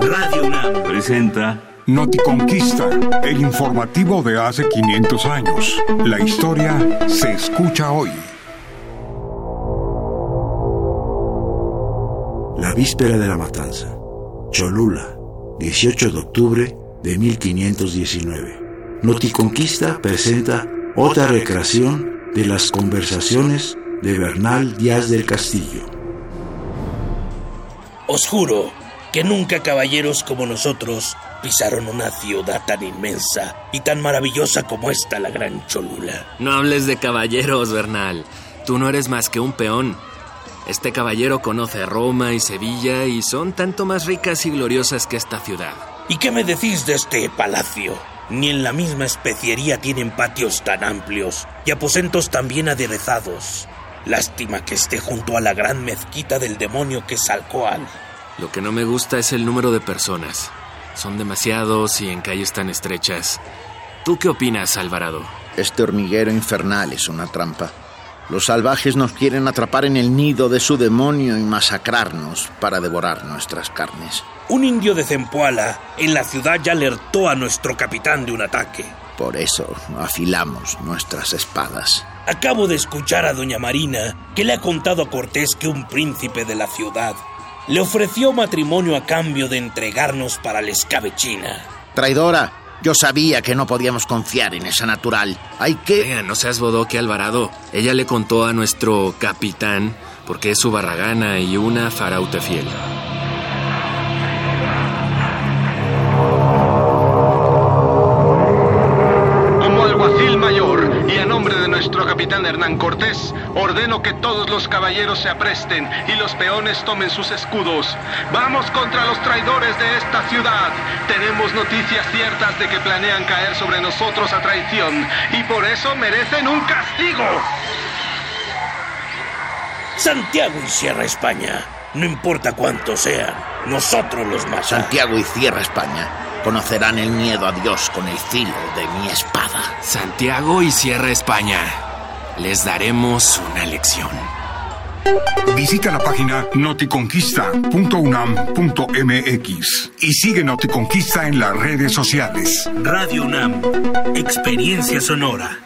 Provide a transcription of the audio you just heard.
Radio UNAM presenta Noticonquista, el informativo de hace 500 años. La historia se escucha hoy. La víspera de la matanza. Cholula, 18 de octubre de 1519. Noticonquista presenta otra recreación de las conversaciones de Bernal Díaz del Castillo. Os juro que nunca caballeros como nosotros pisaron una ciudad tan inmensa y tan maravillosa como esta, la Gran Cholula. No hables de caballeros, Bernal. Tú no eres más que un peón. Este caballero conoce Roma y Sevilla y son tanto más ricas y gloriosas que esta ciudad. ¿Y qué me decís de este palacio? Ni en la misma especiería tienen patios tan amplios y aposentos tan bien aderezados. Lástima que esté junto a la gran mezquita del demonio que es Alcoal. Lo que no me gusta es el número de personas. Son demasiados y en calles tan estrechas. ¿Tú qué opinas, Alvarado? Este hormiguero infernal es una trampa. Los salvajes nos quieren atrapar en el nido de su demonio y masacrarnos para devorar nuestras carnes. Un indio de Zempoala en la ciudad ya alertó a nuestro capitán de un ataque. Por eso afilamos nuestras espadas. Acabo de escuchar a doña Marina que le ha contado a Cortés que un príncipe de la ciudad le ofreció matrimonio a cambio de entregarnos para la escabechina. Traidora, yo sabía que no podíamos confiar en esa natural. Hay que... Venga, no seas bodoque, Alvarado. Ella le contó a nuestro capitán porque es su barragana y una faraute fiel. Mayor y a nombre de nuestro capitán Hernán Cortés, ordeno que todos los caballeros se apresten y los peones tomen sus escudos. Vamos contra los traidores de esta ciudad. Tenemos noticias ciertas de que planean caer sobre nosotros a traición y por eso merecen un castigo. Santiago y Sierra España, no importa cuántos sean, nosotros los matamos. Santiago y Cierra España conocerán el miedo a Dios con el filo de mi espada. Santiago y Sierra España. Les daremos una lección. Visita la página noticonquista.unam.mx y sigue Noticonquista en las redes sociales. Radio UNAM, experiencia sonora.